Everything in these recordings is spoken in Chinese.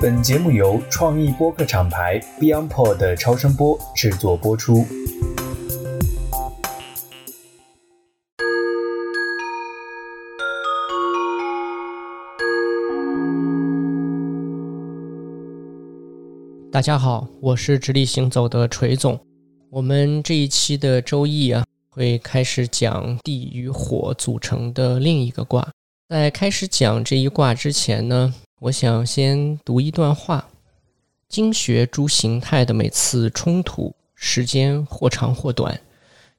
本节目由创意播客厂牌 BeyondPod 的超声波制作播出。大家好，我是直立行走的锤总。我们这一期的周易啊，会开始讲地与火组成的另一个卦。在开始讲这一卦之前呢，我想先读一段话：经学诸形态的每次冲突，时间或长或短，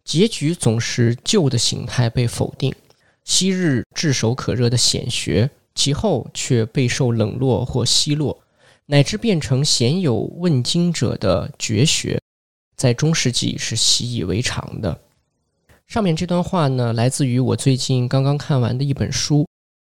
结局总是旧的形态被否定。昔日炙手可热的显学，其后却备受冷落或奚落。乃至变成鲜有问经者的绝学，在中世纪是习以为常的。上面这段话呢，来自于我最近刚刚看完的一本书。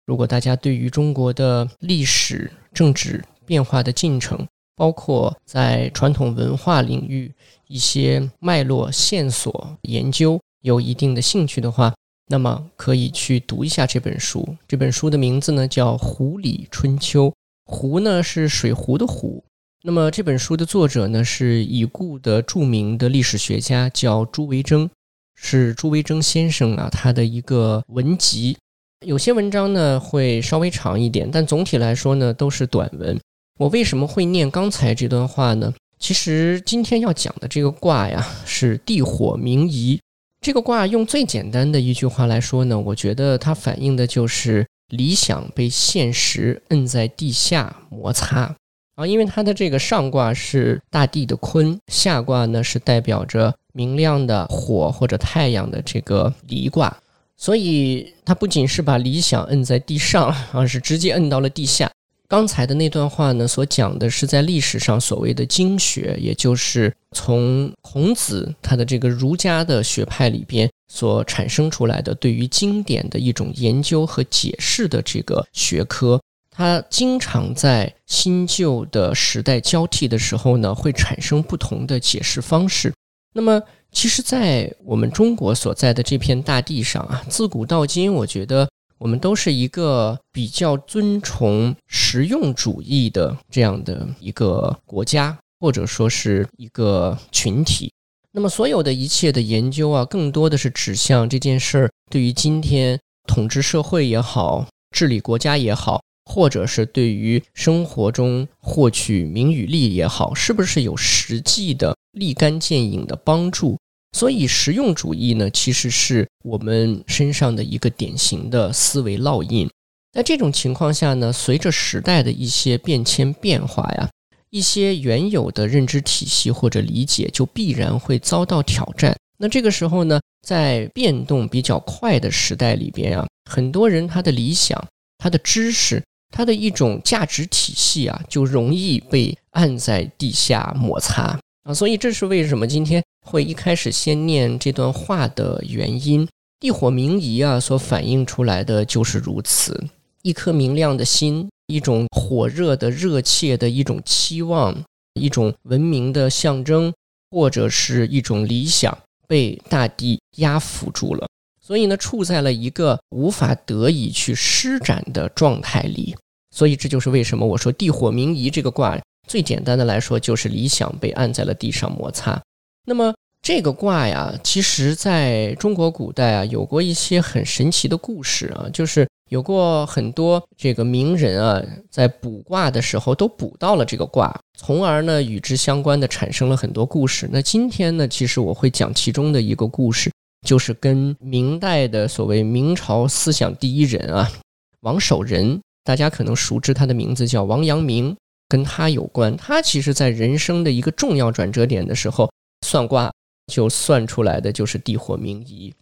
如果大家对于中国的历史、政治变化的进程，包括在传统文化领域一些脉络线索研究有一定的兴趣的话，那么可以去读一下这本书。这本书的名字呢叫《湖里春秋》。湖呢是水壶的壶，那么这本书的作者呢是已故的著名的历史学家，叫朱维铮，是朱维铮先生啊，他的一个文集，有些文章呢会稍微长一点，但总体来说呢都是短文。我为什么会念刚才这段话呢？其实今天要讲的这个卦呀是地火明夷，这个卦用最简单的一句话来说呢，我觉得它反映的就是。理想被现实摁在地下摩擦啊，因为它的这个上卦是大地的坤，下卦呢是代表着明亮的火或者太阳的这个离卦，所以他不仅是把理想摁在地上，而是直接摁到了地下。刚才的那段话呢，所讲的是在历史上所谓的经学，也就是从孔子他的这个儒家的学派里边所产生出来的对于经典的一种研究和解释的这个学科。它经常在新旧的时代交替的时候呢，会产生不同的解释方式。那么，其实，在我们中国所在的这片大地上啊，自古到今，我觉得。我们都是一个比较尊崇实用主义的这样的一个国家，或者说是一个群体。那么，所有的一切的研究啊，更多的是指向这件事儿对于今天统治社会也好、治理国家也好，或者是对于生活中获取名与利也好，是不是有实际的立竿见影的帮助？所以，实用主义呢，其实是我们身上的一个典型的思维烙印。在这种情况下呢，随着时代的一些变迁变化呀，一些原有的认知体系或者理解就必然会遭到挑战。那这个时候呢，在变动比较快的时代里边啊，很多人他的理想、他的知识、他的一种价值体系啊，就容易被按在地下摩擦啊。所以，这是为什么今天。会一开始先念这段话的原因，地火明夷啊，所反映出来的就是如此。一颗明亮的心，一种火热的、热切的一种期望，一种文明的象征，或者是一种理想，被大地压服住了，所以呢，处在了一个无法得以去施展的状态里。所以这就是为什么我说地火明夷这个卦，最简单的来说，就是理想被按在了地上摩擦。那么这个卦呀，其实在中国古代啊，有过一些很神奇的故事啊，就是有过很多这个名人啊，在卜卦的时候都卜到了这个卦，从而呢与之相关的产生了很多故事。那今天呢，其实我会讲其中的一个故事，就是跟明代的所谓明朝思想第一人啊，王守仁，大家可能熟知他的名字叫王阳明，跟他有关。他其实在人生的一个重要转折点的时候。算卦就算出来的就是地火明夷，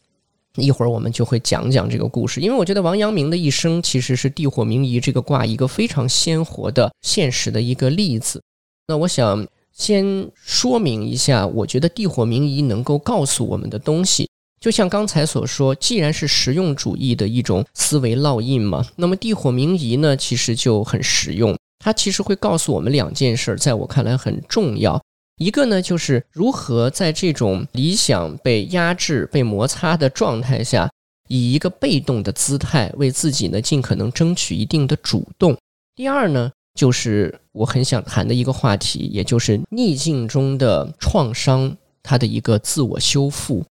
一会儿我们就会讲讲这个故事，因为我觉得王阳明的一生其实是地火明夷这个卦一个非常鲜活的现实的一个例子。那我想先说明一下，我觉得地火明夷能够告诉我们的东西，就像刚才所说，既然是实用主义的一种思维烙印嘛，那么地火明夷呢，其实就很实用，它其实会告诉我们两件事，在我看来很重要。一个呢，就是如何在这种理想被压制、被摩擦的状态下，以一个被动的姿态为自己呢尽可能争取一定的主动。第二呢，就是我很想谈的一个话题，也就是逆境中的创伤，它的一个自我修复。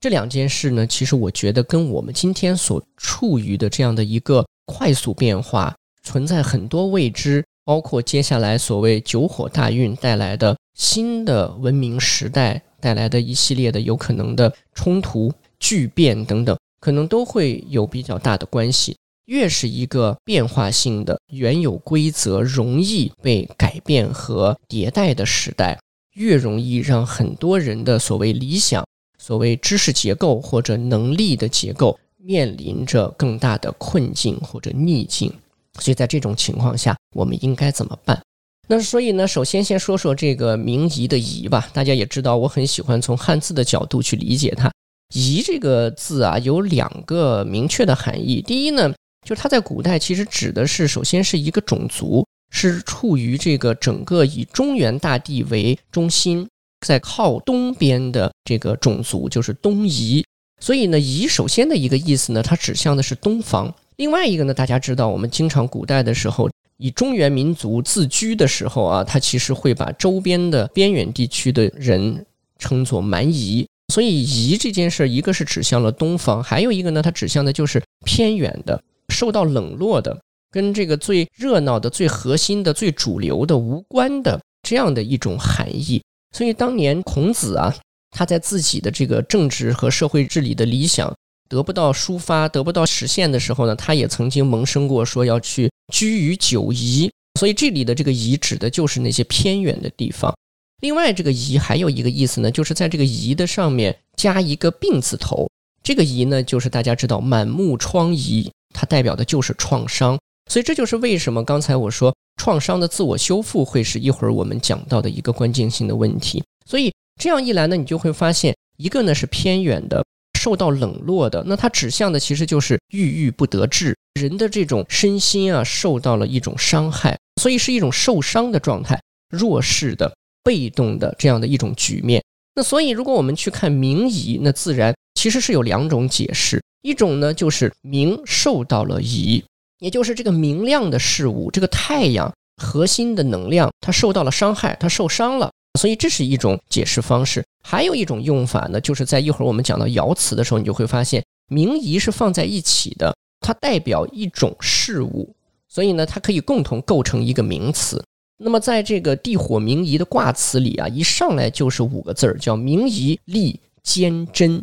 这两件事呢，其实我觉得跟我们今天所处于的这样的一个快速变化，存在很多未知，包括接下来所谓九火大运带来的新的文明时代带来的一系列的有可能的冲突、巨变等等，可能都会有比较大的关系。越是一个变化性的、原有规则容易被改变和迭代的时代，越容易让很多人的所谓理想。所谓知识结构或者能力的结构面临着更大的困境或者逆境，所以在这种情况下，我们应该怎么办？那所以呢，首先先说说这个“明夷”的“夷”吧。大家也知道，我很喜欢从汉字的角度去理解它。“夷”这个字啊，有两个明确的含义。第一呢，就是它在古代其实指的是，首先是一个种族，是处于这个整个以中原大地为中心。在靠东边的这个种族就是东夷，所以呢，夷首先的一个意思呢，它指向的是东方。另外一个呢，大家知道，我们经常古代的时候，以中原民族自居的时候啊，他其实会把周边的边远地区的人称作蛮夷。所以夷这件事，一个是指向了东方，还有一个呢，它指向的就是偏远的、受到冷落的、跟这个最热闹的、最核心的、最主流的无关的这样的一种含义。所以当年孔子啊，他在自己的这个政治和社会治理的理想得不到抒发、得不到实现的时候呢，他也曾经萌生过说要去居于九夷。所以这里的这个“夷”指的就是那些偏远的地方。另外，这个“夷”还有一个意思呢，就是在这个“夷”的上面加一个“病”字头。这个“夷”呢，就是大家知道满目疮痍，它代表的就是创伤。所以这就是为什么刚才我说。创伤的自我修复会是一会儿我们讲到的一个关键性的问题，所以这样一来呢，你就会发现，一个呢是偏远的、受到冷落的，那它指向的其实就是郁郁不得志，人的这种身心啊受到了一种伤害，所以是一种受伤的状态、弱势的、被动的这样的一种局面。那所以如果我们去看明夷，那自然其实是有两种解释，一种呢就是明受到了夷。也就是这个明亮的事物，这个太阳核心的能量，它受到了伤害，它受伤了，所以这是一种解释方式。还有一种用法呢，就是在一会儿我们讲到爻辞的时候，你就会发现名仪是放在一起的，它代表一种事物，所以呢，它可以共同构成一个名词。那么在这个地火名仪的卦辞里啊，一上来就是五个字儿，叫名夷利坚贞。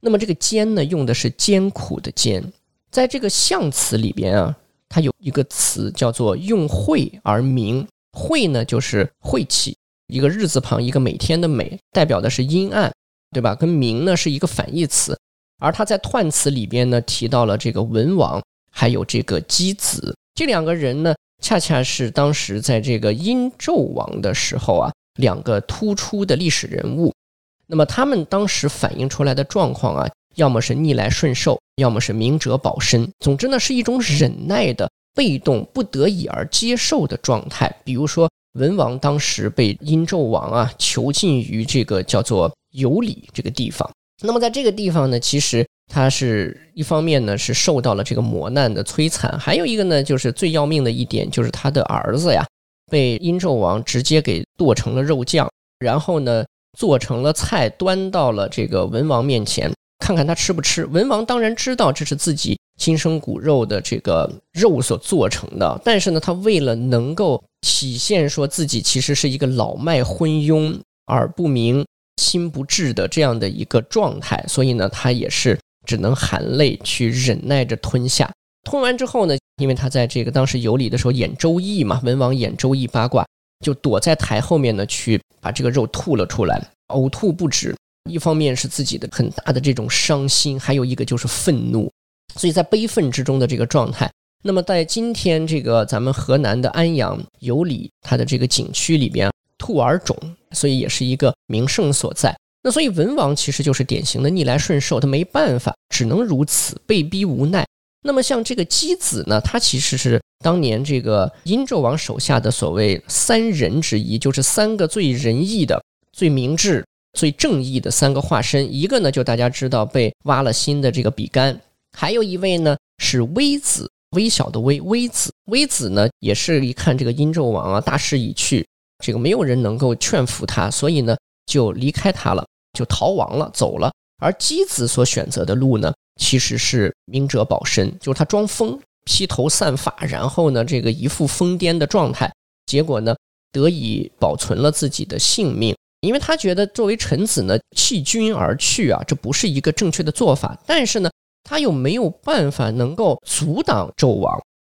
那么这个坚呢，用的是艰苦的艰。在这个象辞里边啊，它有一个词叫做“用晦而明”。晦呢，就是晦气，一个日字旁，一个每天的每，代表的是阴暗，对吧？跟明呢是一个反义词。而他在彖词里边呢，提到了这个文王，还有这个箕子这两个人呢，恰恰是当时在这个殷纣王的时候啊，两个突出的历史人物。那么他们当时反映出来的状况啊。要么是逆来顺受，要么是明哲保身。总之呢，是一种忍耐的、被动、不得已而接受的状态。比如说，文王当时被殷纣王啊囚禁于这个叫做有里这个地方。那么在这个地方呢，其实他是一方面呢是受到了这个磨难的摧残，还有一个呢就是最要命的一点，就是他的儿子呀被殷纣王直接给剁成了肉酱，然后呢做成了菜，端到了这个文王面前。看看他吃不吃？文王当然知道这是自己亲生骨肉的这个肉所做成的，但是呢，他为了能够体现说自己其实是一个老迈昏庸、耳不明、心不治的这样的一个状态，所以呢，他也是只能含泪去忍耐着吞下。吞完之后呢，因为他在这个当时有礼的时候演周易嘛，文王演周易八卦，就躲在台后面呢，去把这个肉吐了出来，呕吐不止。一方面是自己的很大的这种伤心，还有一个就是愤怒，所以在悲愤之中的这个状态。那么在今天这个咱们河南的安阳有里，它的这个景区里边，兔儿冢，所以也是一个名胜所在。那所以文王其实就是典型的逆来顺受，他没办法，只能如此，被逼无奈。那么像这个箕子呢，他其实是当年这个殷纣王手下的所谓三人之一，就是三个最仁义的、最明智。最正义的三个化身，一个呢就大家知道被挖了心的这个比干，还有一位呢是微子。微小的微微子，微子呢也是一看这个殷纣王啊大势已去，这个没有人能够劝服他，所以呢就离开他了，就逃亡了，走了。而箕子所选择的路呢，其实是明哲保身，就是他装疯，披头散发，然后呢这个一副疯癫的状态，结果呢得以保存了自己的性命，因为他觉得作为臣子呢弃君而去啊，这不是一个正确的做法，但是呢。他又没有办法能够阻挡纣王，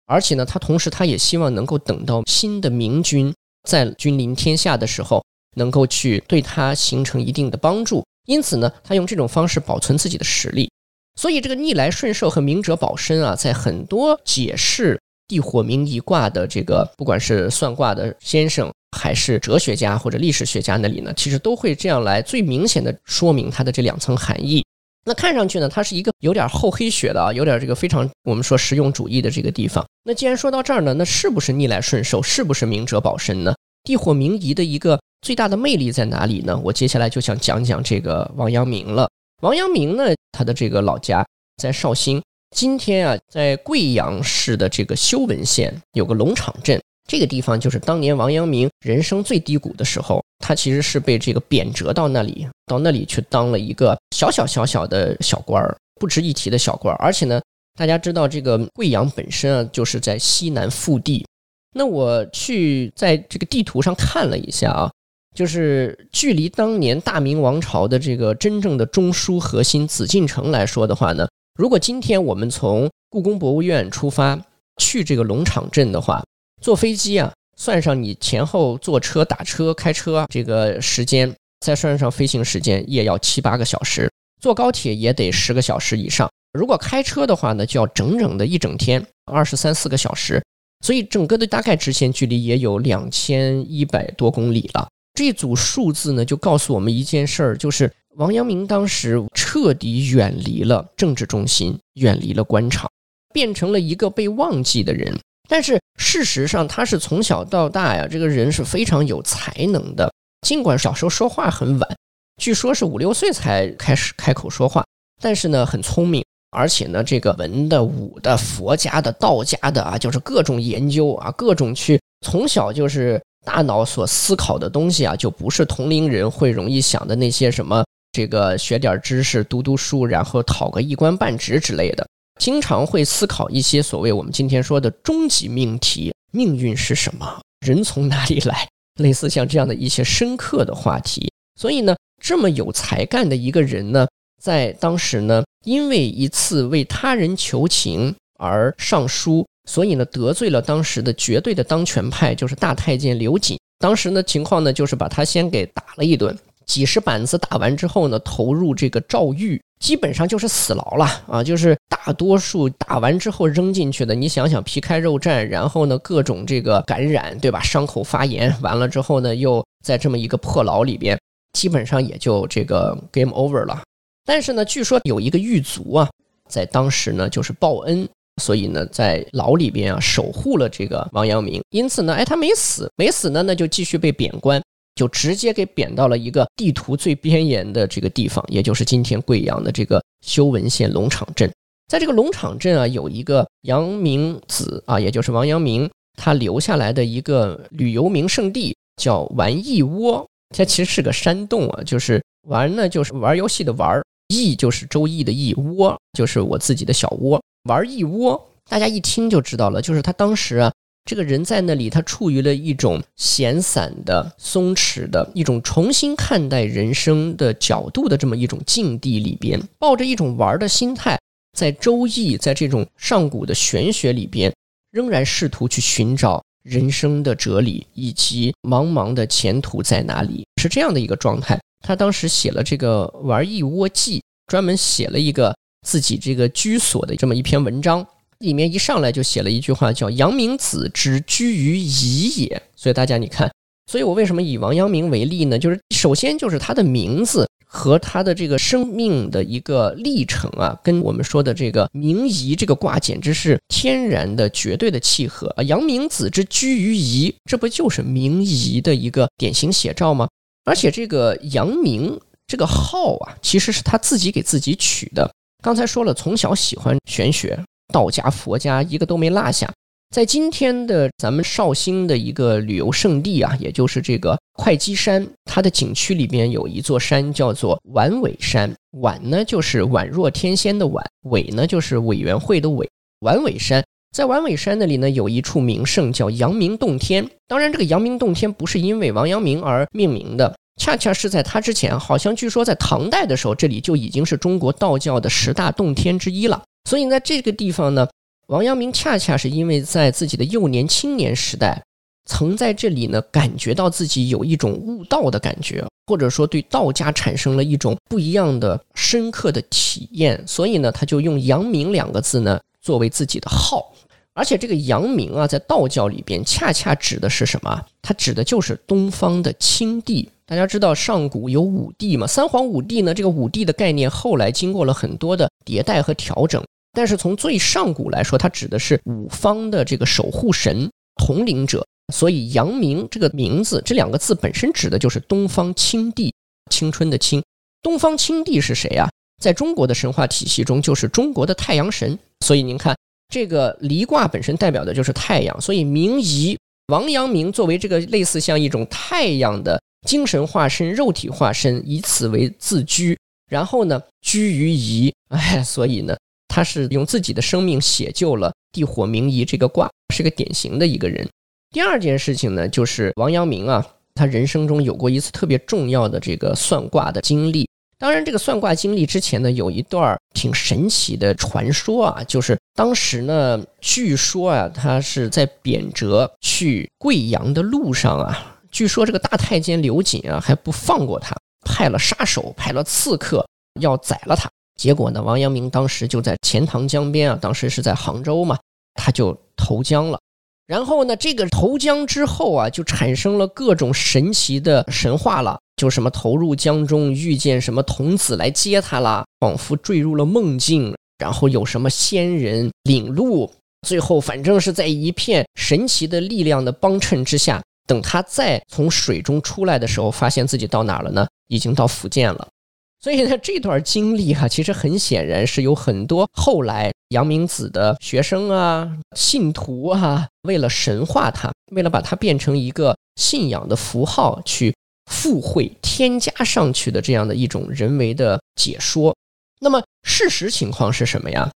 而且呢，他同时他也希望能够等到新的明君在君临天下的时候，能够去对他形成一定的帮助。因此呢，他用这种方式保存自己的实力。所以这个逆来顺受和明哲保身啊，在很多解释地火明夷卦的这个，不管是算卦的先生，还是哲学家或者历史学家那里呢，其实都会这样来最明显的说明它的这两层含义。那看上去呢，它是一个有点厚黑学的啊，有点这个非常我们说实用主义的这个地方。那既然说到这儿呢，那是不是逆来顺受，是不是明哲保身呢？地火明夷的一个最大的魅力在哪里呢？我接下来就想讲讲这个王阳明了。王阳明呢，他的这个老家在绍兴，今天啊，在贵阳市的这个修文县有个龙场镇。这个地方就是当年王阳明人生最低谷的时候，他其实是被这个贬谪到那里，到那里去当了一个小小小小的小官儿，不值一提的小官儿。而且呢，大家知道这个贵阳本身啊，就是在西南腹地。那我去在这个地图上看了一下啊，就是距离当年大明王朝的这个真正的中枢核心紫禁城来说的话呢，如果今天我们从故宫博物院出发去这个龙场镇的话，坐飞机啊，算上你前后坐车、打车、开车这个时间，再算上飞行时间，也要七八个小时。坐高铁也得十个小时以上。如果开车的话呢，就要整整的一整天，二十三四个小时。所以整个的大概直线距离也有两千一百多公里了。这组数字呢，就告诉我们一件事儿，就是王阳明当时彻底远离了政治中心，远离了官场，变成了一个被忘记的人。但是事实上，他是从小到大呀，这个人是非常有才能的。尽管小时候说话很晚，据说是五六岁才开始开口说话，但是呢，很聪明，而且呢，这个文的、武的、佛家的、道家的啊，就是各种研究啊，各种去从小就是大脑所思考的东西啊，就不是同龄人会容易想的那些什么这个学点知识、读读书，然后讨个一官半职之类的。经常会思考一些所谓我们今天说的终极命题：命运是什么？人从哪里来？类似像这样的一些深刻的话题。所以呢，这么有才干的一个人呢，在当时呢，因为一次为他人求情而上书，所以呢，得罪了当时的绝对的当权派，就是大太监刘瑾。当时呢，情况呢，就是把他先给打了一顿。几十板子打完之后呢，投入这个诏狱，基本上就是死牢了啊！就是大多数打完之后扔进去的。你想想，皮开肉绽，然后呢，各种这个感染，对吧？伤口发炎，完了之后呢，又在这么一个破牢里边，基本上也就这个 game over 了。但是呢，据说有一个狱卒啊，在当时呢，就是报恩，所以呢，在牢里边啊，守护了这个王阳明。因此呢，哎，他没死，没死呢，那就继续被贬官。就直接给贬到了一个地图最边沿的这个地方，也就是今天贵阳的这个修文县龙场镇。在这个龙场镇啊，有一个阳明子啊，也就是王阳明他留下来的一个旅游名胜地，叫玩意窝。它其实是个山洞啊，就是玩呢，就是玩游戏的玩；意就是周易的易，窝就是我自己的小窝。玩一窝，大家一听就知道了，就是他当时啊。这个人在那里，他处于了一种闲散的、松弛的一种重新看待人生的角度的这么一种境地里边，抱着一种玩的心态，在周易，在这种上古的玄学里边，仍然试图去寻找人生的哲理以及茫茫的前途在哪里，是这样的一个状态。他当时写了这个《玩一窝记》，专门写了一个自己这个居所的这么一篇文章。里面一上来就写了一句话，叫“阳明子之居于夷也”。所以大家你看，所以我为什么以王阳明为例呢？就是首先就是他的名字和他的这个生命的一个历程啊，跟我们说的这个明夷这个卦简直是天然的、绝对的契合啊！阳明子之居于夷，这不就是明夷的一个典型写照吗？而且这个阳明这个号啊，其实是他自己给自己取的。刚才说了，从小喜欢玄学。道家、佛家一个都没落下。在今天的咱们绍兴的一个旅游胜地啊，也就是这个会稽山，它的景区里边有一座山叫做宛尾山。宛呢就是宛若天仙的宛，委呢就是委员会的委。宛尾山在宛尾山那里呢，有一处名胜叫阳明洞天。当然，这个阳明洞天不是因为王阳明而命名的，恰恰是在他之前，好像据说在唐代的时候，这里就已经是中国道教的十大洞天之一了。所以在这个地方呢。王阳明恰恰是因为在自己的幼年、青年时代，曾在这里呢感觉到自己有一种悟道的感觉，或者说对道家产生了一种不一样的、深刻的体验，所以呢，他就用“阳明”两个字呢作为自己的号。而且这个“阳明”啊，在道教里边恰恰指的是什么？它指的就是东方的青帝。大家知道上古有五帝嘛？三皇五帝呢？这个五帝的概念后来经过了很多的迭代和调整。但是从最上古来说，它指的是五方的这个守护神、统领者。所以阳明这个名字，这两个字本身指的就是东方青帝，青春的青。东方青帝是谁啊？在中国的神话体系中，就是中国的太阳神。所以您看，这个离卦本身代表的就是太阳，所以明夷王阳明作为这个类似像一种太阳的精神化身、肉体化身，以此为自居，然后呢居于夷。哎，所以呢。他是用自己的生命写就了地火明夷这个卦，是个典型的一个人。第二件事情呢，就是王阳明啊，他人生中有过一次特别重要的这个算卦的经历。当然，这个算卦经历之前呢，有一段挺神奇的传说啊，就是当时呢，据说啊，他是在贬谪去贵阳的路上啊，据说这个大太监刘瑾啊还不放过他，派了杀手，派了刺客要宰了他。结果呢，王阳明当时就在钱塘江边啊，当时是在杭州嘛，他就投江了。然后呢，这个投江之后啊，就产生了各种神奇的神话了，就什么投入江中遇见什么童子来接他了，仿佛坠入了梦境。然后有什么仙人领路，最后反正是在一片神奇的力量的帮衬之下，等他再从水中出来的时候，发现自己到哪了呢？已经到福建了。所以呢，这段经历哈，其实很显然是有很多后来杨明子的学生啊、信徒啊，为了神化他，为了把它变成一个信仰的符号，去附会、添加上去的这样的一种人为的解说。那么事实情况是什么呀？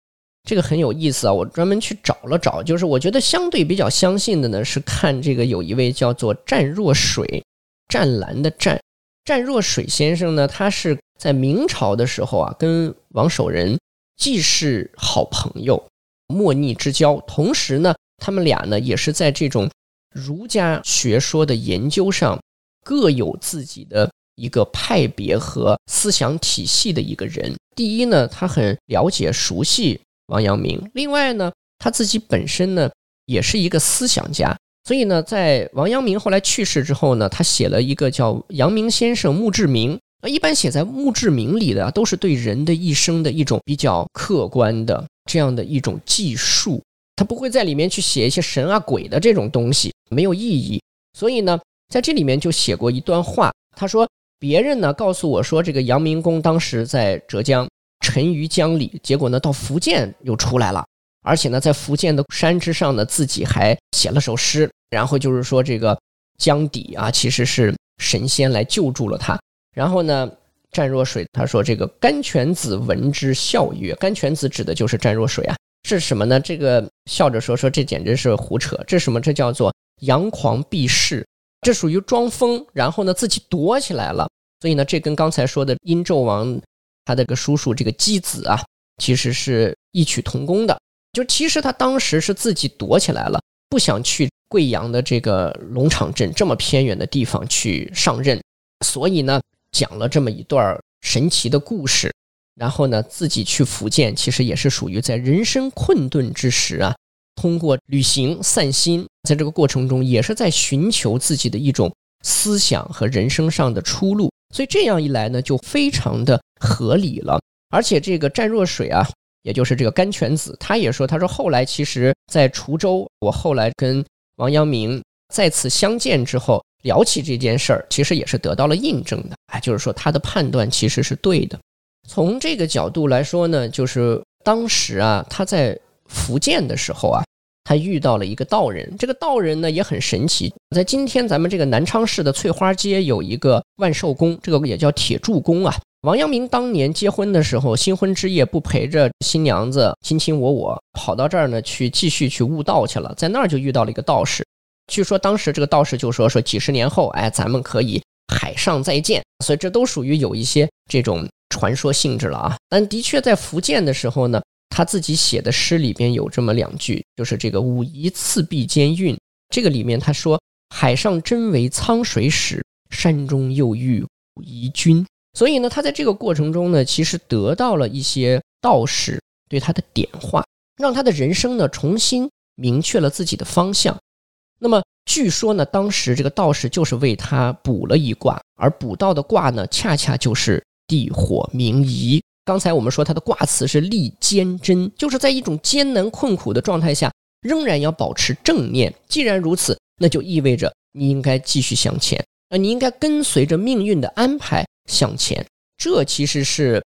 这个很有意思啊，我专门去找了找，就是我觉得相对比较相信的呢，是看这个有一位叫做湛若水，湛蓝的湛，湛若水先生呢，他是。在明朝的时候啊，跟王守仁既是好朋友、莫逆之交，同时呢，他们俩呢也是在这种儒家学说的研究上各有自己的一个派别和思想体系的一个人。第一呢，他很了解、熟悉王阳明；另外呢，他自己本身呢也是一个思想家，所以呢，在王阳明后来去世之后呢，他写了一个叫《阳明先生墓志铭》。那一般写在墓志铭里的都是对人的一生的一种比较客观的这样的一种记述，他不会在里面去写一些神啊鬼的这种东西，没有意义。所以呢，在这里面就写过一段话，他说：“别人呢告诉我说，这个阳明公当时在浙江沉于江里，结果呢到福建又出来了，而且呢在福建的山之上呢自己还写了首诗，然后就是说这个江底啊其实是神仙来救助了他。”然后呢，湛若水他说：“这个甘泉子闻之笑曰，甘泉子指的就是湛若水啊，是什么呢？这个笑着说说这简直是胡扯，这什么？这叫做阳狂避世，这属于装疯，然后呢自己躲起来了。所以呢，这跟刚才说的殷纣王他的个叔叔这个箕子啊，其实是异曲同工的。就其实他当时是自己躲起来了，不想去贵阳的这个龙场镇这么偏远的地方去上任，所以呢。”讲了这么一段神奇的故事，然后呢，自己去福建，其实也是属于在人生困顿之时啊，通过旅行散心，在这个过程中也是在寻求自己的一种思想和人生上的出路。所以这样一来呢，就非常的合理了。而且这个湛若水啊，也就是这个甘泉子，他也说，他说后来其实，在滁州，我后来跟王阳明再次相见之后。聊起这件事儿，其实也是得到了印证的，哎，就是说他的判断其实是对的。从这个角度来说呢，就是当时啊，他在福建的时候啊，他遇到了一个道人。这个道人呢也很神奇，在今天咱们这个南昌市的翠花街有一个万寿宫，这个也叫铁柱宫啊。王阳明当年结婚的时候，新婚之夜不陪着新娘子卿卿我我，跑到这儿呢去继续去悟道去了，在那儿就遇到了一个道士。据说当时这个道士就说说几十年后，哎，咱们可以海上再见。所以这都属于有一些这种传说性质了啊。但的确在福建的时候呢，他自己写的诗里边有这么两句，就是这个“武夷次壁间韵”，这个里面他说：“海上真为沧水始，山中又遇武夷君。”所以呢，他在这个过程中呢，其实得到了一些道士对他的点化，让他的人生呢重新明确了自己的方向。那么据说呢，当时这个道士就是为他卜了一卦，而卜到的卦呢，恰恰就是地火明夷。刚才我们说他的卦辞是立坚贞，就是在一种艰难困苦的状态下，仍然要保持正念。既然如此，那就意味着你应该继续向前，啊，你应该跟随着命运的安排。向前，这其实是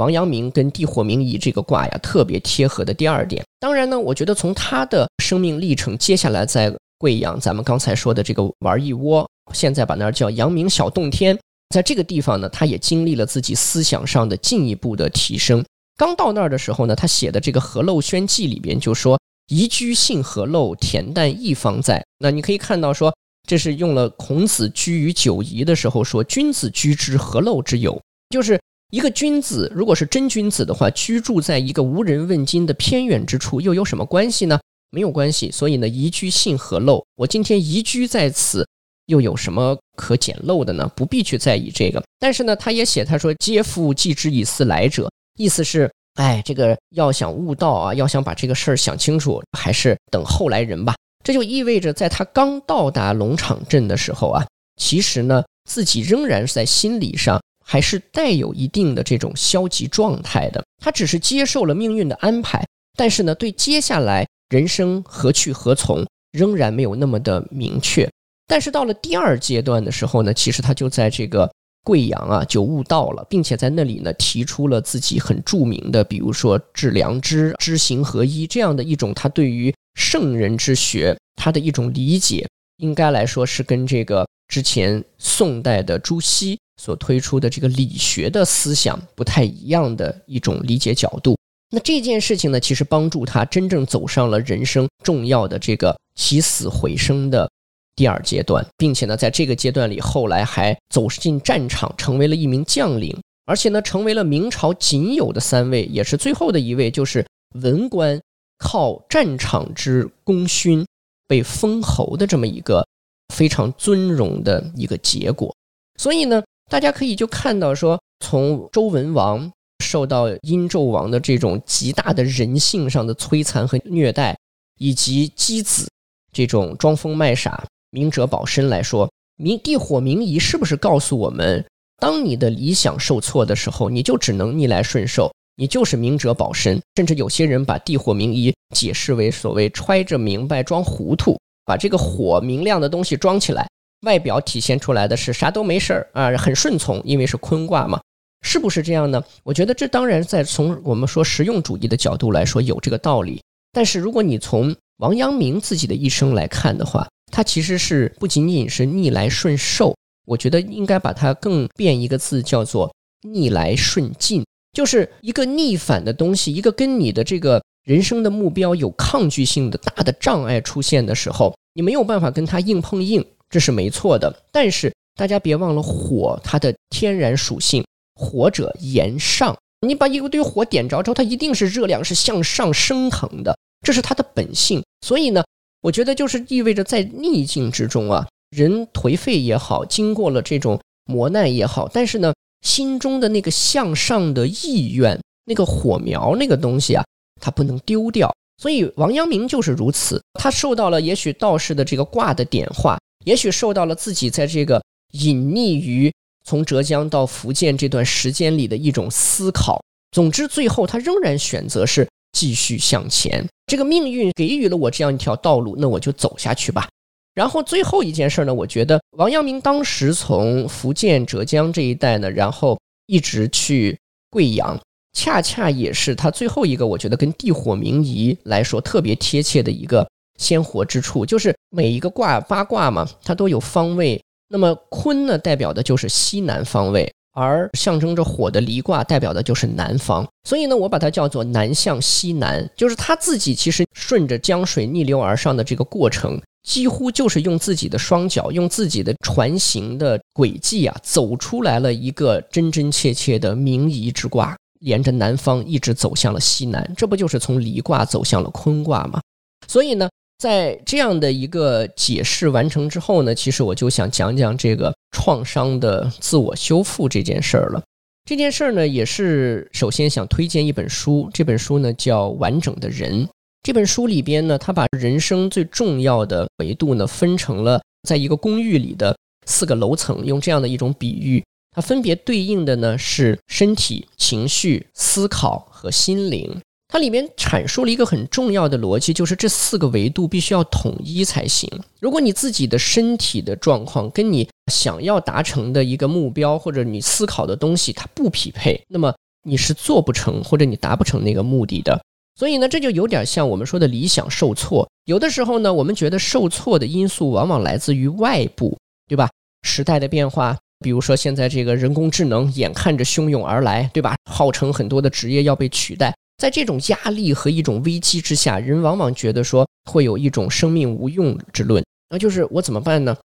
王阳明跟地火明夷这个卦呀特别贴合的第二点。当然呢，我觉得从他的生命历程，接下来在贵阳，咱们刚才说的这个玩一窝，现在把那儿叫阳明小洞天，在这个地方呢，他也经历了自己思想上的进一步的提升。刚到那儿的时候呢，他写的这个《何陋轩记》里边就说：“宜居信何陋，恬淡一方在。”那你可以看到说。这是用了孔子居于九夷的时候说：“君子居之，何陋之有？”就是一个君子，如果是真君子的话，居住在一个无人问津的偏远之处，又有什么关系呢？没有关系。所以呢，宜居信何陋？我今天宜居在此，又有什么可捡陋的呢？不必去在意这个。但是呢，他也写他说：“皆夫既之以思来者。”意思是，哎，这个要想悟道啊，要想把这个事儿想清楚，还是等后来人吧。这就意味着，在他刚到达龙场镇的时候啊，其实呢，自己仍然是在心理上还是带有一定的这种消极状态的。他只是接受了命运的安排，但是呢，对接下来人生何去何从，仍然没有那么的明确。但是到了第二阶段的时候呢，其实他就在这个贵阳啊，就悟道了，并且在那里呢，提出了自己很著名的，比如说致良知、知行合一这样的一种他对于。圣人之学，他的一种理解，应该来说是跟这个之前宋代的朱熹所推出的这个理学的思想不太一样的一种理解角度。那这件事情呢，其实帮助他真正走上了人生重要的这个起死回生的第二阶段，并且呢，在这个阶段里，后来还走进战场，成为了一名将领，而且呢，成为了明朝仅有的三位，也是最后的一位，就是文官。靠战场之功勋被封侯的这么一个非常尊荣的一个结果，所以呢，大家可以就看到说，从周文王受到殷纣王的这种极大的人性上的摧残和虐待，以及箕子这种装疯卖傻、明哲保身来说，明地火明夷是不是告诉我们，当你的理想受挫的时候，你就只能逆来顺受。你就是明哲保身，甚至有些人把地火明夷解释为所谓揣着明白装糊涂，把这个火明亮的东西装起来，外表体现出来的是啥都没事儿啊，很顺从，因为是坤卦嘛，是不是这样呢？我觉得这当然在从我们说实用主义的角度来说有这个道理，但是如果你从王阳明自己的一生来看的话，他其实是不仅仅是逆来顺受，我觉得应该把它更变一个字叫做逆来顺进。就是一个逆反的东西，一个跟你的这个人生的目标有抗拒性的大的障碍出现的时候，你没有办法跟它硬碰硬，这是没错的。但是大家别忘了火，它的天然属性，火者炎上，你把一堆火点着之后，它一定是热量是向上升腾的，这是它的本性。所以呢，我觉得就是意味着在逆境之中啊，人颓废也好，经过了这种磨难也好，但是呢。心中的那个向上的意愿，那个火苗，那个东西啊，它不能丢掉。所以王阳明就是如此，他受到了也许道士的这个卦的点化，也许受到了自己在这个隐匿于从浙江到福建这段时间里的一种思考。总之，最后他仍然选择是继续向前。这个命运给予了我这样一条道路，那我就走下去吧。然后最后一件事儿呢，我觉得王阳明当时从福建、浙江这一带呢，然后一直去贵阳，恰恰也是他最后一个我觉得跟地火明夷来说特别贴切的一个鲜活之处，就是每一个卦八卦嘛，它都有方位。那么坤呢，代表的就是西南方位，而象征着火的离卦代表的就是南方。所以呢，我把它叫做南向西南，就是他自己其实顺着江水逆流而上的这个过程，几乎就是用自己的双脚，用自己的船行的轨迹啊，走出来了一个真真切切的明夷之卦，沿着南方一直走向了西南，这不就是从离卦走向了坤卦吗？所以呢。在这样的一个解释完成之后呢，其实我就想讲讲这个创伤的自我修复这件事儿了。这件事儿呢，也是首先想推荐一本书，这本书呢叫《完整的人》。这本书里边呢，他把人生最重要的维度呢分成了在一个公寓里的四个楼层，用这样的一种比喻，它分别对应的呢是身体、情绪、思考和心灵。它里面阐述了一个很重要的逻辑，就是这四个维度必须要统一才行。如果你自己的身体的状况跟你想要达成的一个目标，或者你思考的东西它不匹配，那么你是做不成或者你达不成那个目的的。所以呢，这就有点像我们说的理想受挫。有的时候呢，我们觉得受挫的因素往往来自于外部，对吧？时代的变化，比如说现在这个人工智能眼看着汹涌而来，对吧？号称很多的职业要被取代。在这种压力和一种危机之下，人往往觉得说会有一种生命无用之论，那就是我怎么办呢？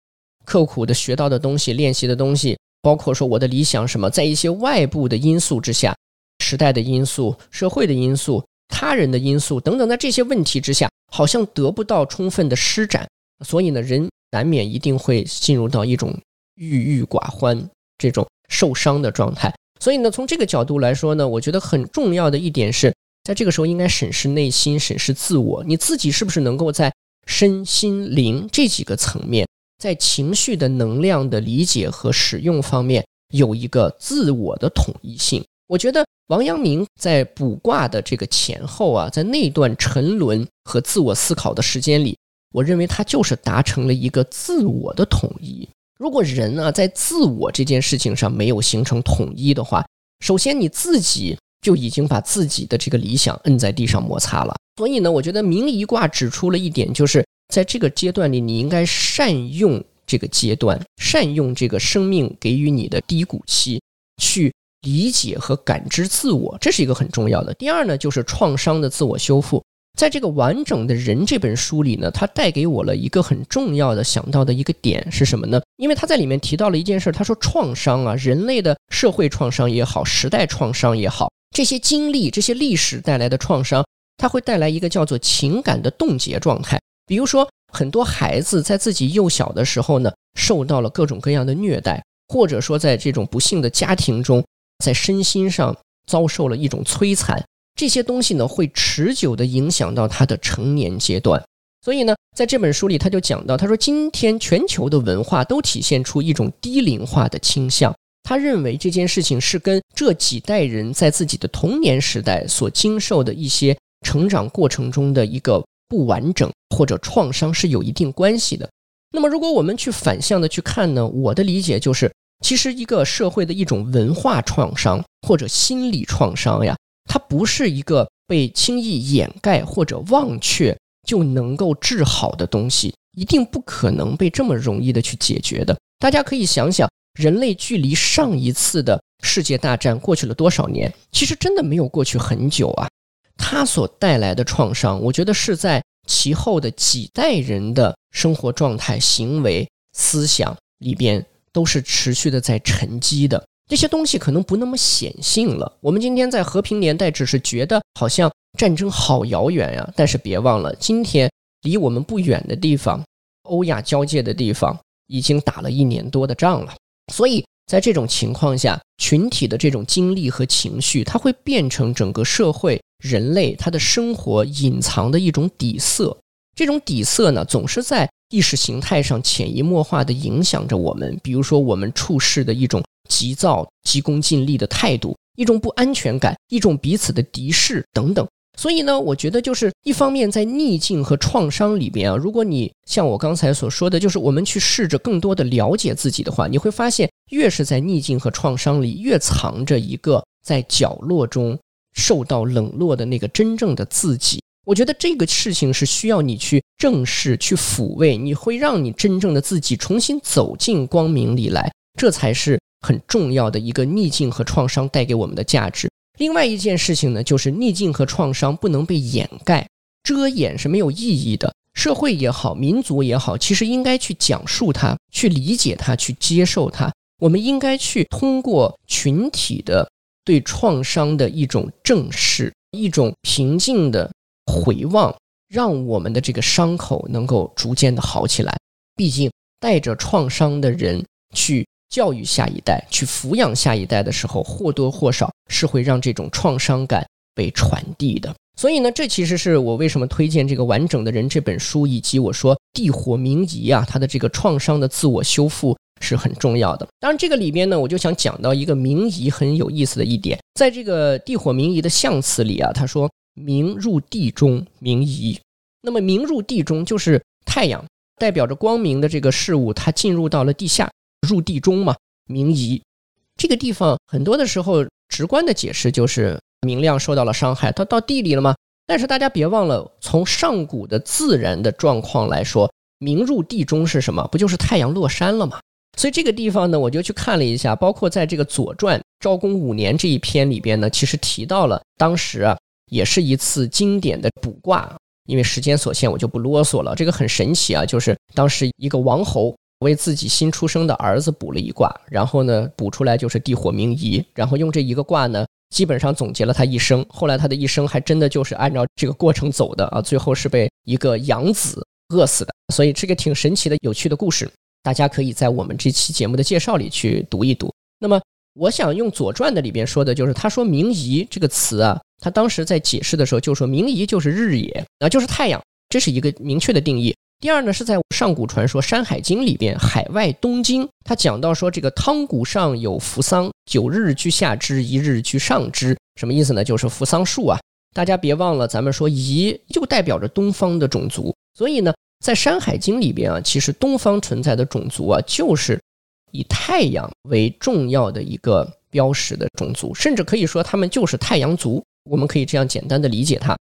刻苦的学到的东西、练习的东西，包括说我的理想什么，在一些外部的因素之下，时代的因素、社会的因素、他人的因素等等，在这些问题之下，好像得不到充分的施展，所以呢，人难免一定会进入到一种郁郁寡欢、这种受伤的状态。所以呢，从这个角度来说呢，我觉得很重要的一点是，在这个时候应该审视内心、审视自我，你自己是不是能够在身心灵这几个层面，在情绪的能量的理解和使用方面有一个自我的统一性。我觉得王阳明在卜卦的这个前后啊，在那段沉沦和自我思考的时间里，我认为他就是达成了一个自我的统一。如果人啊在自我这件事情上没有形成统一的话，首先你自己就已经把自己的这个理想摁在地上摩擦了。所以呢，我觉得明夷卦指出了一点，就是在这个阶段里，你应该善用这个阶段，善用这个生命给予你的低谷期，去理解和感知自我，这是一个很重要的。第二呢，就是创伤的自我修复。在这个完整的人这本书里呢，它带给我了一个很重要的想到的一个点是什么呢？因为他在里面提到了一件事，他说创伤啊，人类的社会创伤也好，时代创伤也好，这些经历、这些历史带来的创伤，它会带来一个叫做情感的冻结状态。比如说，很多孩子在自己幼小的时候呢，受到了各种各样的虐待，或者说在这种不幸的家庭中，在身心上遭受了一种摧残。这些东西呢，会持久地影响到他的成年阶段。所以呢，在这本书里，他就讲到，他说今天全球的文化都体现出一种低龄化的倾向。他认为这件事情是跟这几代人在自己的童年时代所经受的一些成长过程中的一个不完整或者创伤是有一定关系的。那么，如果我们去反向的去看呢，我的理解就是，其实一个社会的一种文化创伤或者心理创伤呀。它不是一个被轻易掩盖或者忘却就能够治好的东西，一定不可能被这么容易的去解决的。大家可以想想，人类距离上一次的世界大战过去了多少年？其实真的没有过去很久啊。它所带来的创伤，我觉得是在其后的几代人的生活状态、行为、思想里边都是持续的在沉积的。这些东西可能不那么显性了。我们今天在和平年代，只是觉得好像战争好遥远呀。但是别忘了，今天离我们不远的地方，欧亚交界的地方，已经打了一年多的仗了。所以在这种情况下，群体的这种经历和情绪，它会变成整个社会人类他的生活隐藏的一种底色。这种底色呢，总是在意识形态上潜移默化地影响着我们。比如说，我们处事的一种。急躁、急功近利的态度，一种不安全感，一种彼此的敌视等等。所以呢，我觉得就是一方面在逆境和创伤里边啊，如果你像我刚才所说的，就是我们去试着更多的了解自己的话，你会发现，越是在逆境和创伤里，越藏着一个在角落中受到冷落的那个真正的自己。我觉得这个事情是需要你去正视、去抚慰，你会让你真正的自己重新走进光明里来，这才是很重要的一个逆境和创伤带给我们的价值。另外一件事情呢，就是逆境和创伤不能被掩盖、遮掩是没有意义的。社会也好，民族也好，其实应该去讲述它、去理解它、去接受它。我们应该去通过群体的对创伤的一种正视、一种平静的回望，让我们的这个伤口能够逐渐的好起来。毕竟，带着创伤的人去。教育下一代，去抚养下一代的时候，或多或少是会让这种创伤感被传递的。所以呢，这其实是我为什么推荐这个完整的人这本书，以及我说地火明夷啊，它的这个创伤的自我修复是很重要的。当然，这个里边呢，我就想讲到一个明夷很有意思的一点，在这个地火明夷的象辞里啊，他说“明入地中，明夷”。那么“明入地中”就是太阳，代表着光明的这个事物，它进入到了地下。入地中嘛，明夷，这个地方很多的时候，直观的解释就是明亮受到了伤害，它到地里了吗？但是大家别忘了，从上古的自然的状况来说，明入地中是什么？不就是太阳落山了吗？所以这个地方呢，我就去看了一下，包括在这个《左传》昭公五年这一篇里边呢，其实提到了当时啊，也是一次经典的卜卦。因为时间所限，我就不啰嗦了。这个很神奇啊，就是当时一个王侯。为自己新出生的儿子卜了一卦，然后呢，卜出来就是地火明夷，然后用这一个卦呢，基本上总结了他一生。后来他的一生还真的就是按照这个过程走的啊，最后是被一个养子饿死的。所以这个挺神奇的、有趣的故事，大家可以在我们这期节目的介绍里去读一读。那么，我想用《左传》的里边说的就是，他说“明夷”这个词啊，他当时在解释的时候就说“明夷”就是日也啊，就是太阳，这是一个明确的定义。第二呢，是在上古传说《山海经》里边，海外东经，他讲到说这个汤谷上有扶桑，九日居下之，一日居上之，什么意思呢？就是扶桑树啊。大家别忘了，咱们说夷就代表着东方的种族，所以呢，在《山海经》里边啊，其实东方存在的种族啊，就是以太阳为重要的一个标识的种族，甚至可以说他们就是太阳族。我们可以这样简单的理解它。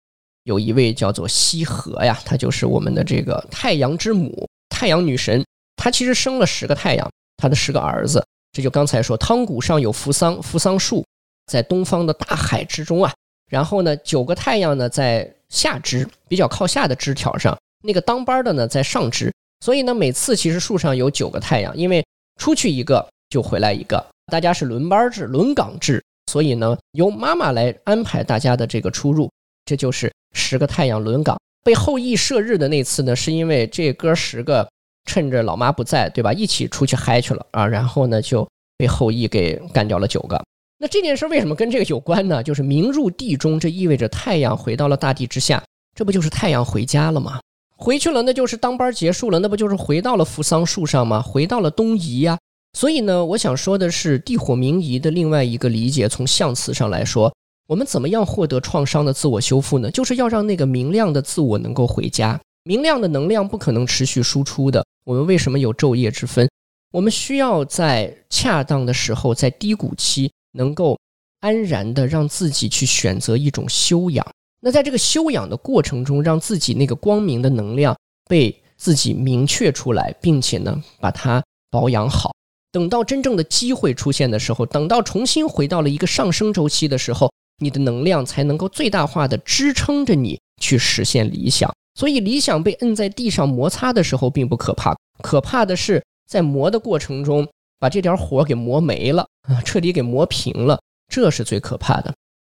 有一位叫做羲和呀，她就是我们的这个太阳之母，太阳女神。她其实生了十个太阳，她的十个儿子。这就刚才说，汤谷上有扶桑，扶桑树在东方的大海之中啊。然后呢，九个太阳呢在下枝，比较靠下的枝条上。那个当班的呢在上枝。所以呢，每次其实树上有九个太阳，因为出去一个就回来一个，大家是轮班制、轮岗制，所以呢，由妈妈来安排大家的这个出入。这就是十个太阳轮岗被后羿射日的那次呢，是因为这哥十个趁着老妈不在，对吧？一起出去嗨去了啊，然后呢就被后羿给干掉了九个。那这件事为什么跟这个有关呢？就是明入地中，这意味着太阳回到了大地之下，这不就是太阳回家了吗？回去了，那就是当班结束了，那不就是回到了扶桑树上吗？回到了东夷呀。所以呢，我想说的是，地火明夷的另外一个理解，从象辞上来说。我们怎么样获得创伤的自我修复呢？就是要让那个明亮的自我能够回家。明亮的能量不可能持续输出的。我们为什么有昼夜之分？我们需要在恰当的时候，在低谷期，能够安然的让自己去选择一种修养。那在这个修养的过程中，让自己那个光明的能量被自己明确出来，并且呢，把它保养好。等到真正的机会出现的时候，等到重新回到了一个上升周期的时候。你的能量才能够最大化的支撑着你去实现理想，所以理想被摁在地上摩擦的时候并不可怕，可怕的是在磨的过程中把这点火给磨没了啊，彻底给磨平了，这是最可怕的。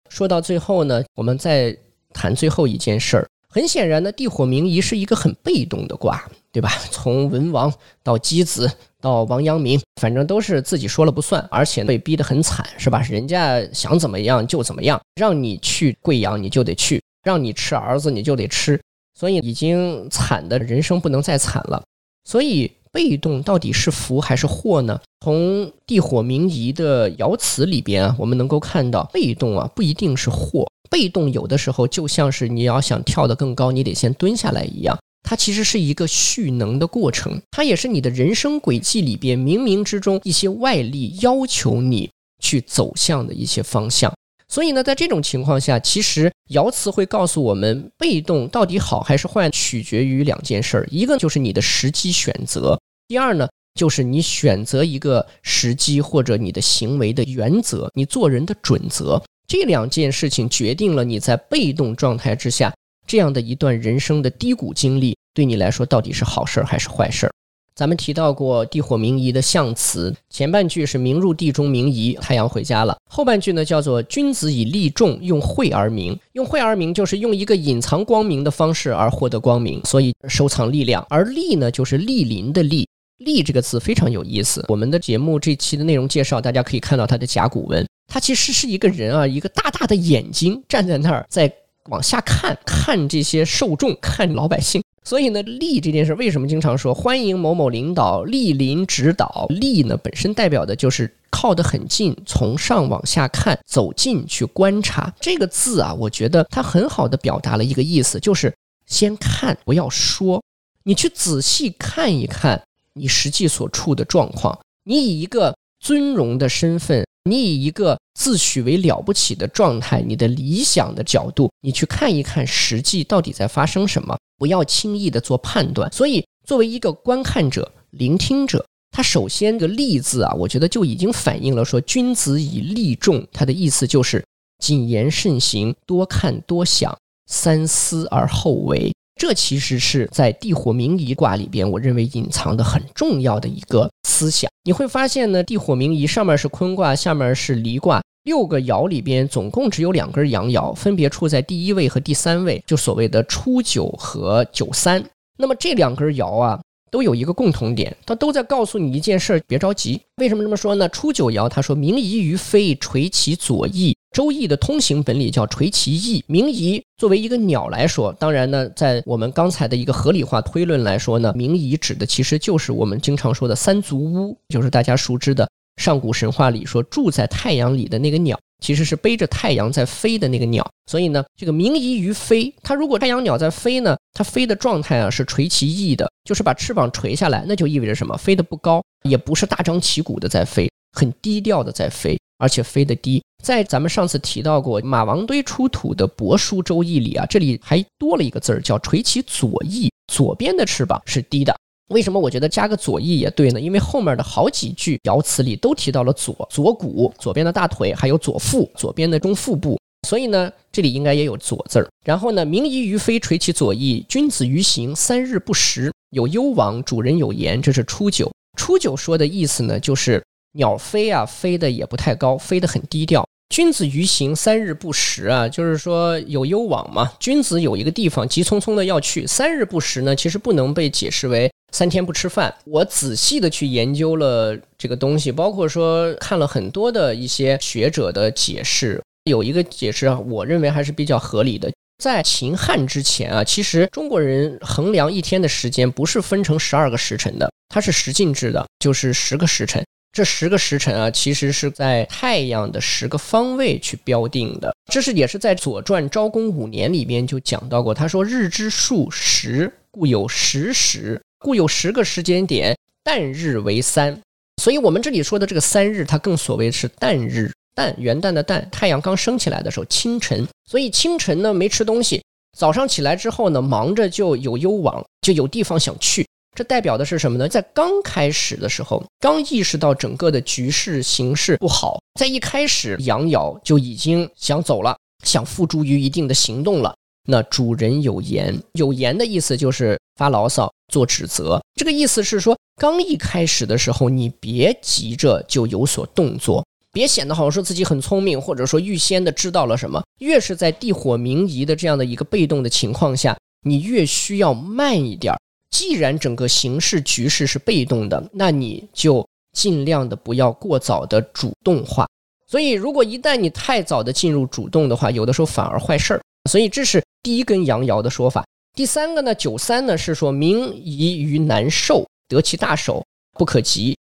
说到最后呢，我们再谈最后一件事儿。很显然呢，地火明夷是一个很被动的卦，对吧？从文王到箕子到王阳明，反正都是自己说了不算，而且被逼得很惨，是吧？人家想怎么样就怎么样，让你去贵阳你就得去，让你吃儿子你就得吃，所以已经惨的人生不能再惨了。所以被动到底是福还是祸呢？从地火明夷的爻辞里边啊，我们能够看到，被动啊不一定是祸。被动有的时候就像是你要想跳得更高，你得先蹲下来一样，它其实是一个蓄能的过程，它也是你的人生轨迹里边冥冥之中一些外力要求你去走向的一些方向。所以呢，在这种情况下，其实爻辞会告诉我们，被动到底好还是坏，取决于两件事儿，一个就是你的时机选择，第二呢，就是你选择一个时机或者你的行为的原则，你做人的准则。这两件事情决定了你在被动状态之下这样的一段人生的低谷经历，对你来说到底是好事儿还是坏事儿？咱们提到过地火明夷的象辞，前半句是“明入地中，明夷”，太阳回家了。后半句呢叫做“君子以利众，用晦而明”。用晦而明就是用一个隐藏光明的方式而获得光明，所以收藏力量。而利呢，就是莅临的莅。利这个字非常有意思。我们的节目这期的内容介绍，大家可以看到它的甲骨文，它其实是一个人啊，一个大大的眼睛站在那儿，在往下看，看这些受众，看老百姓。所以呢，莅这件事为什么经常说欢迎某某领导莅临指导？莅呢本身代表的就是靠得很近，从上往下看，走近去观察。这个字啊，我觉得它很好的表达了一个意思，就是先看，不要说，你去仔细看一看你实际所处的状况。你以一个尊荣的身份，你以一个自诩为了不起的状态，你的理想的角度，你去看一看实际到底在发生什么。不要轻易的做判断，所以作为一个观看者、聆听者，他首先这个“利”字啊，我觉得就已经反映了说“君子以利众”，他的意思就是谨言慎行，多看多想，三思而后为。这其实是在地火明夷卦里边，我认为隐藏的很重要的一个思想。你会发现呢，地火明夷上面是坤卦，下面是离卦。六个爻里边总共只有两根阳爻，分别处在第一位和第三位，就所谓的初九和九三。那么这两根爻啊，都有一个共同点，它都在告诉你一件事儿：别着急。为什么这么说呢？初九爻它说：“明夷于飞，垂其左翼。”周易的通行本里叫“垂其翼”。明夷作为一个鸟来说，当然呢，在我们刚才的一个合理化推论来说呢，明夷指的其实就是我们经常说的三足乌，就是大家熟知的。上古神话里说，住在太阳里的那个鸟，其实是背着太阳在飞的那个鸟。所以呢，这个明夷于飞，它如果太阳鸟在飞呢，它飞的状态啊是垂其翼的，就是把翅膀垂下来，那就意味着什么？飞得不高，也不是大张旗鼓的在飞，很低调的在飞，而且飞得低。在咱们上次提到过马王堆出土的帛书《周易》里啊，这里还多了一个字儿，叫垂其左翼，左边的翅膀是低的。为什么我觉得加个左翼也对呢？因为后面的好几句爻辞里都提到了左左骨，左边的大腿，还有左腹，左边的中腹部，所以呢，这里应该也有左字儿。然后呢，明夷于飞，垂其左翼。君子于行，三日不食，有攸往，主人有言。这是初九。初九说的意思呢，就是鸟飞啊，飞的也不太高，飞得很低调。君子于行，三日不食啊，就是说有攸往嘛。君子有一个地方急匆匆的要去，三日不食呢，其实不能被解释为。三天不吃饭，我仔细的去研究了这个东西，包括说看了很多的一些学者的解释，有一个解释啊，我认为还是比较合理的。在秦汉之前啊，其实中国人衡量一天的时间不是分成十二个时辰的，它是十进制的，就是十个时辰。这十个时辰啊，其实是在太阳的十个方位去标定的。这是也是在《左传·昭公五年》里边就讲到过，他说：“日之数十，故有十时。”故有十个时间点，旦日为三，所以我们这里说的这个三日，它更所谓是旦日，旦元旦的旦，太阳刚升起来的时候，清晨。所以清晨呢没吃东西，早上起来之后呢，忙着就有攸往，就有地方想去。这代表的是什么呢？在刚开始的时候，刚意识到整个的局势形势不好，在一开始阳爻就已经想走了，想付诸于一定的行动了。那主人有言，有言的意思就是发牢骚、做指责。这个意思是说，刚一开始的时候，你别急着就有所动作，别显得好像说自己很聪明，或者说预先的知道了什么。越是在地火明夷的这样的一个被动的情况下，你越需要慢一点。既然整个形势局势是被动的，那你就尽量的不要过早的主动化。所以，如果一旦你太早的进入主动的话，有的时候反而坏事儿。所以这是第一根阳爻的说法。第三个呢，九三呢是说明夷于难受，得其大手，不可急。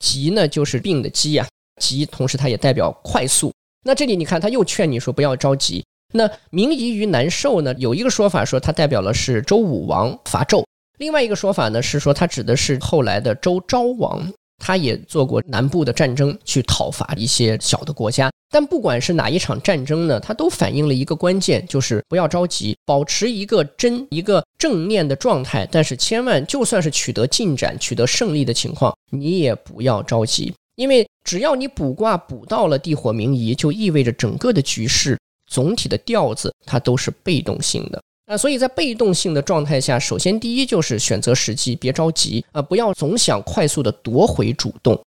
急呢就是病的急呀，急同时它也代表快速。那这里你看，他又劝你说不要着急。那明夷于难受呢，有一个说法说它代表了是周武王伐纣，另外一个说法呢是说他指的是后来的周昭王。他也做过南部的战争，去讨伐一些小的国家。但不管是哪一场战争呢，它都反映了一个关键，就是不要着急，保持一个真、一个正念的状态。但是千万，就算是取得进展、取得胜利的情况，你也不要着急，因为只要你卜卦卜到了地火明夷，就意味着整个的局势总体的调子它都是被动性的。啊，所以在被动性的状态下，首先第一就是选择时机，别着急啊，不要总想快速的夺回主动，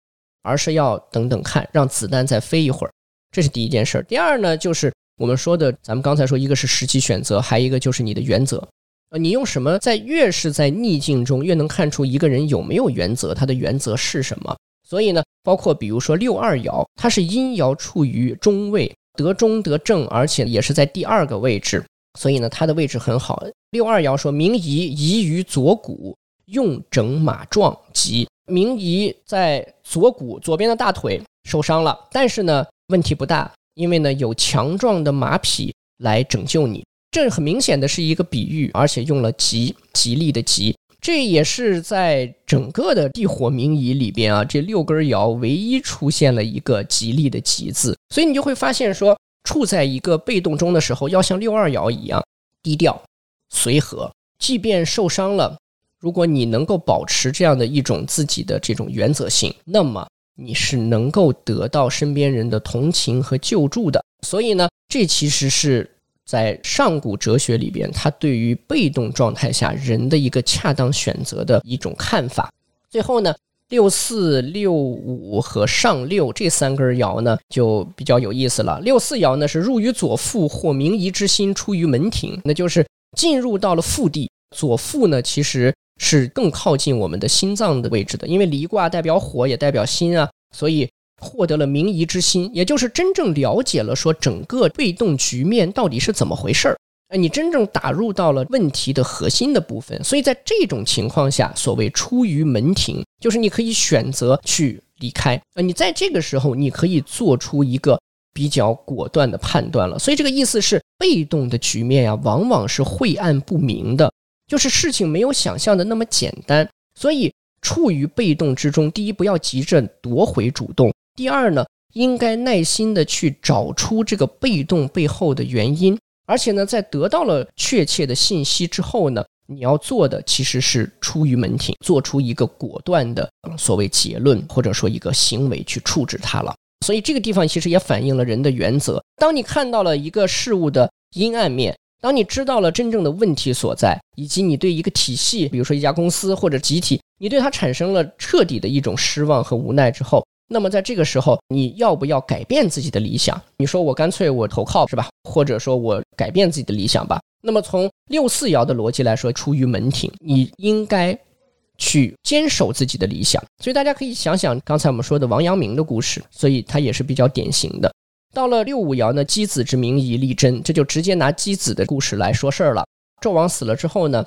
而是要等等看，让子弹再飞一会儿，这是第一件事儿。第二呢，就是我们说的，咱们刚才说，一个是时机选择，还一个就是你的原则。呃，你用什么？在越是在逆境中，越能看出一个人有没有原则，他的原则是什么。所以呢，包括比如说六二爻，它是阴爻处于中位，得中得正，而且也是在第二个位置。所以呢，它的位置很好。六二爻说明夷夷于左骨，用整马壮吉。明夷在左骨左边的大腿受伤了，但是呢问题不大，因为呢有强壮的马匹来拯救你。这很明显的是一个比喻，而且用了吉吉利的吉。这也是在整个的地火明夷里边啊，这六根爻唯一出现了一个吉利的吉字。所以你就会发现说。处在一个被动中的时候，要像六二爻一样低调、随和。即便受伤了，如果你能够保持这样的一种自己的这种原则性，那么你是能够得到身边人的同情和救助的。所以呢，这其实是在上古哲学里边，他对于被动状态下人的一个恰当选择的一种看法。最后呢。六四六五和上六这三根爻呢，就比较有意思了。六四爻呢是入于左腹，或明夷之心出于门庭，那就是进入到了腹地。左腹呢其实是更靠近我们的心脏的位置的，因为离卦代表火，也代表心啊，所以获得了明夷之心，也就是真正了解了说整个被动局面到底是怎么回事儿。哎，你真正打入到了问题的核心的部分，所以在这种情况下，所谓出于门庭，就是你可以选择去离开。啊，你在这个时候，你可以做出一个比较果断的判断了。所以这个意思是，被动的局面呀，往往是晦暗不明的，就是事情没有想象的那么简单。所以处于被动之中，第一，不要急着夺回主动；第二呢，应该耐心的去找出这个被动背后的原因。而且呢，在得到了确切的信息之后呢，你要做的其实是出于门庭，做出一个果断的所谓结论，或者说一个行为去处置它了。所以这个地方其实也反映了人的原则。当你看到了一个事物的阴暗面，当你知道了真正的问题所在，以及你对一个体系，比如说一家公司或者集体，你对它产生了彻底的一种失望和无奈之后。那么在这个时候，你要不要改变自己的理想？你说我干脆我投靠是吧？或者说我改变自己的理想吧？那么从六四爻的逻辑来说，出于门庭，你应该去坚守自己的理想。所以大家可以想想刚才我们说的王阳明的故事，所以他也是比较典型的。到了六五爻呢，箕子之名以力争，这就直接拿箕子的故事来说事儿了。纣王死了之后呢，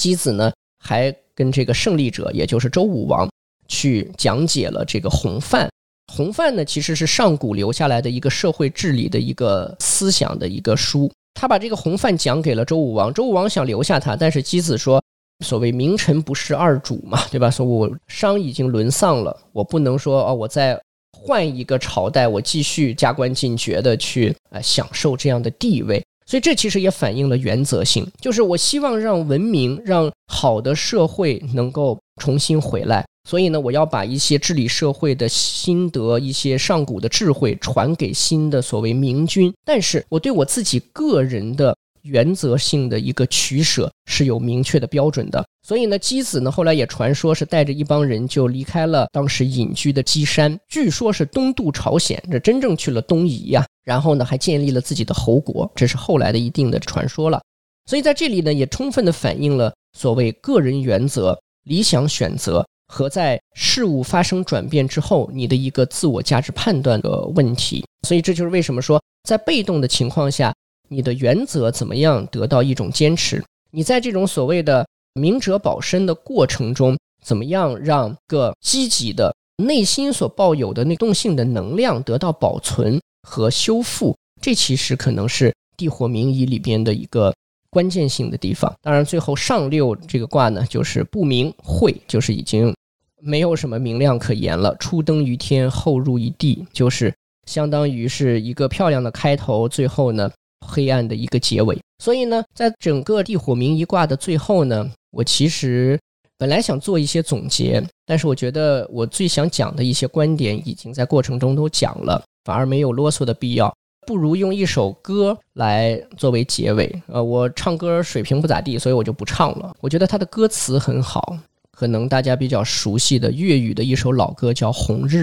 箕子呢还跟这个胜利者，也就是周武王。去讲解了这个洪范，洪范呢其实是上古留下来的一个社会治理的一个思想的一个书。他把这个洪范讲给了周武王，周武王想留下他，但是箕子说：“所谓名臣不是二主嘛，对吧？说我商已经沦丧了，我不能说哦，我再换一个朝代，我继续加官进爵的去呃享受这样的地位。所以这其实也反映了原则性，就是我希望让文明、让好的社会能够重新回来。”所以呢，我要把一些治理社会的心得、一些上古的智慧传给新的所谓明君。但是我对我自己个人的原则性的一个取舍是有明确的标准的。所以呢，箕子呢后来也传说是带着一帮人就离开了当时隐居的箕山，据说是东渡朝鲜，这真正去了东夷呀。然后呢，还建立了自己的侯国，这是后来的一定的传说了。所以在这里呢，也充分的反映了所谓个人原则、理想选择。和在事物发生转变之后，你的一个自我价值判断的问题，所以这就是为什么说，在被动的情况下，你的原则怎么样得到一种坚持？你在这种所谓的明哲保身的过程中，怎么样让个积极的内心所抱有的那动性的能量得到保存和修复？这其实可能是地火明夷里边的一个。关键性的地方，当然最后上六这个卦呢，就是不明晦，就是已经没有什么明亮可言了。初登于天，后入于地，就是相当于是一个漂亮的开头，最后呢，黑暗的一个结尾。所以呢，在整个地火明一卦的最后呢，我其实本来想做一些总结，但是我觉得我最想讲的一些观点已经在过程中都讲了，反而没有啰嗦的必要。不如用一首歌来作为结尾。呃，我唱歌水平不咋地，所以我就不唱了。我觉得它的歌词很好，可能大家比较熟悉的粤语的一首老歌叫《红日》。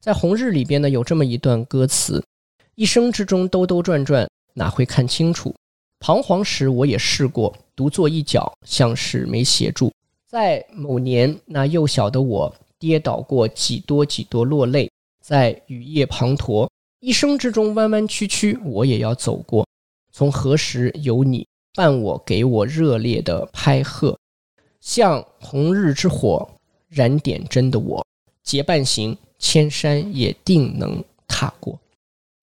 在《红日》里边呢，有这么一段歌词：一生之中兜兜转转，哪会看清楚？彷徨时我也试过，独坐一角，像是没协助。在某年，那幼小的我跌倒过几多几多，落泪在雨夜滂沱。一生之中弯弯曲曲，我也要走过。从何时有你伴我，给我热烈的拍喝，像红日之火燃点真的我，结伴行，千山也定能踏过。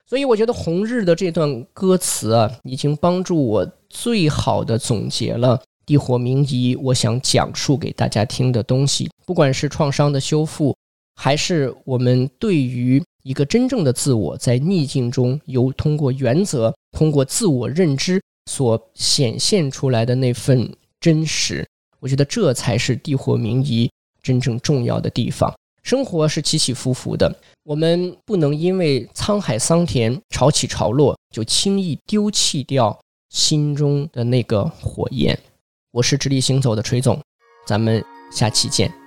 所以我觉得红日的这段歌词啊，已经帮助我最好的总结了地火明夷我想讲述给大家听的东西，不管是创伤的修复，还是我们对于。一个真正的自我在逆境中，由通过原则、通过自我认知所显现出来的那份真实，我觉得这才是地火明夷真正重要的地方。生活是起起伏伏的，我们不能因为沧海桑田、潮起潮落，就轻易丢弃掉心中的那个火焰。我是直立行走的锤总，咱们下期见。